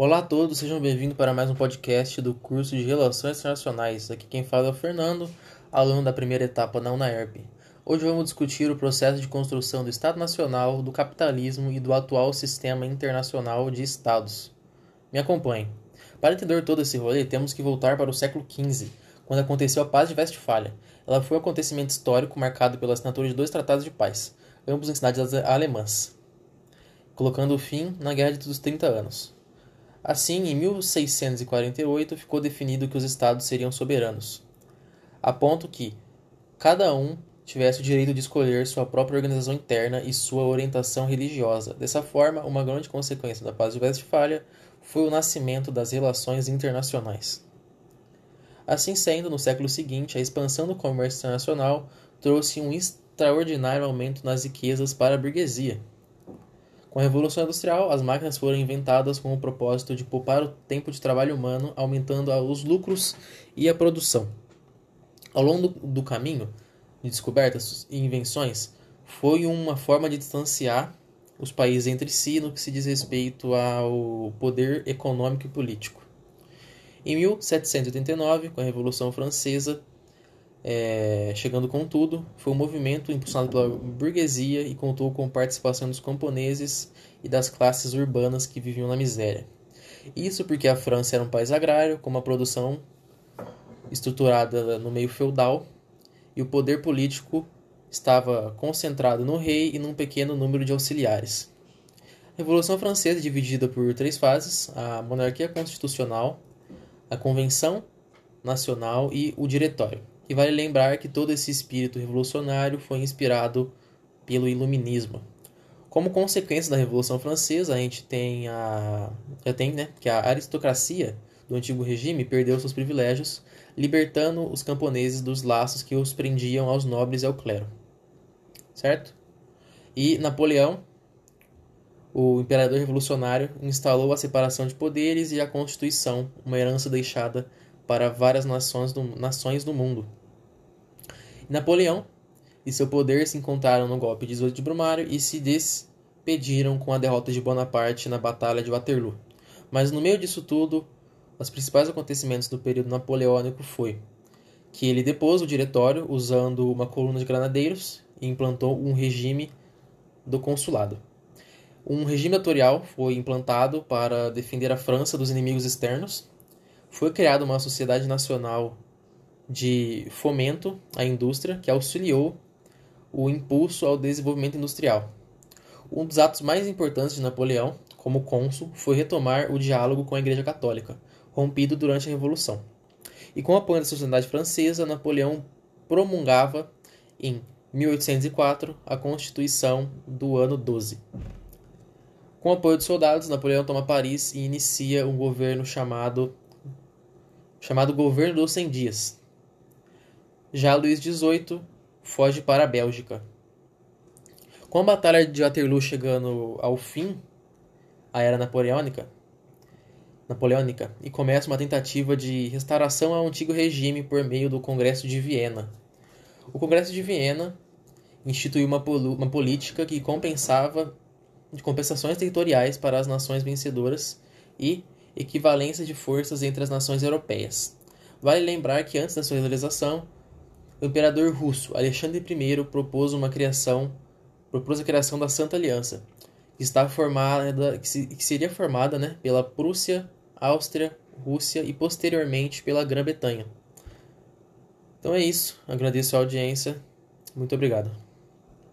Olá a todos, sejam bem-vindos para mais um podcast do curso de Relações Internacionais. Aqui quem fala é o Fernando, aluno da primeira etapa na UNAERP. Hoje vamos discutir o processo de construção do Estado Nacional, do capitalismo e do atual sistema internacional de Estados. Me acompanhe. Para entender todo esse rolê, temos que voltar para o século XV, quando aconteceu a Paz de Westfália. Ela foi um acontecimento histórico marcado pela assinatura de dois tratados de paz, ambos em cidades alemãs, colocando fim na Guerra dos 30 Anos. Assim, em 1648 ficou definido que os estados seriam soberanos, a ponto que cada um tivesse o direito de escolher sua própria organização interna e sua orientação religiosa. Dessa forma, uma grande consequência da Paz de Westfália foi o nascimento das relações internacionais. Assim sendo, no século seguinte, a expansão do comércio internacional trouxe um extraordinário aumento nas riquezas para a burguesia. Com a Revolução Industrial, as máquinas foram inventadas com o propósito de poupar o tempo de trabalho humano, aumentando os lucros e a produção. Ao longo do caminho de descobertas e invenções, foi uma forma de distanciar os países entre si no que se diz respeito ao poder econômico e político. Em 1789, com a Revolução Francesa, é, chegando com tudo, foi um movimento impulsionado pela burguesia e contou com participação dos camponeses e das classes urbanas que viviam na miséria. Isso porque a França era um país agrário, com uma produção estruturada no meio feudal, e o poder político estava concentrado no rei e num pequeno número de auxiliares. A Revolução Francesa é dividida por três fases: a monarquia constitucional, a convenção nacional e o diretório. E vale lembrar que todo esse espírito revolucionário foi inspirado pelo iluminismo. Como consequência da Revolução Francesa, a gente tem a já tem, né, que a aristocracia do antigo regime perdeu seus privilégios, libertando os camponeses dos laços que os prendiam aos nobres e ao clero. Certo? E Napoleão, o imperador revolucionário, instalou a separação de poderes e a Constituição, uma herança deixada para várias nações do, nações do mundo. Napoleão e seu poder se encontraram no golpe de 18 de Brumário e se despediram com a derrota de Bonaparte na Batalha de Waterloo. Mas no meio disso tudo, os principais acontecimentos do período napoleônico foi que ele depôs o diretório usando uma coluna de granadeiros e implantou um regime do consulado. Um regime atorial foi implantado para defender a França dos inimigos externos. Foi criada uma sociedade nacional de fomento à indústria que auxiliou o impulso ao desenvolvimento industrial. Um dos atos mais importantes de Napoleão, como cônsul, foi retomar o diálogo com a Igreja Católica, rompido durante a Revolução. E com o apoio da sociedade francesa, Napoleão promulgava em 1804 a Constituição do ano 12. Com o apoio dos soldados, Napoleão toma Paris e inicia um governo chamado chamado Governo dos 100 Dias, já Luís XVIII foge para a Bélgica. Com a Batalha de Waterloo chegando ao fim, a era napoleônica, napoleônica e começa uma tentativa de restauração ao antigo regime por meio do Congresso de Viena. O Congresso de Viena instituiu uma, uma política que compensava de compensações territoriais para as nações vencedoras e equivalência de forças entre as nações europeias. Vale lembrar que antes da sua realização, o imperador russo Alexandre I propôs uma criação, propôs a criação da Santa Aliança, que está formada, que, se, que seria formada, né, pela Prússia, Áustria, Rússia e posteriormente pela Grã-Bretanha. Então é isso. Agradeço a audiência. Muito obrigado.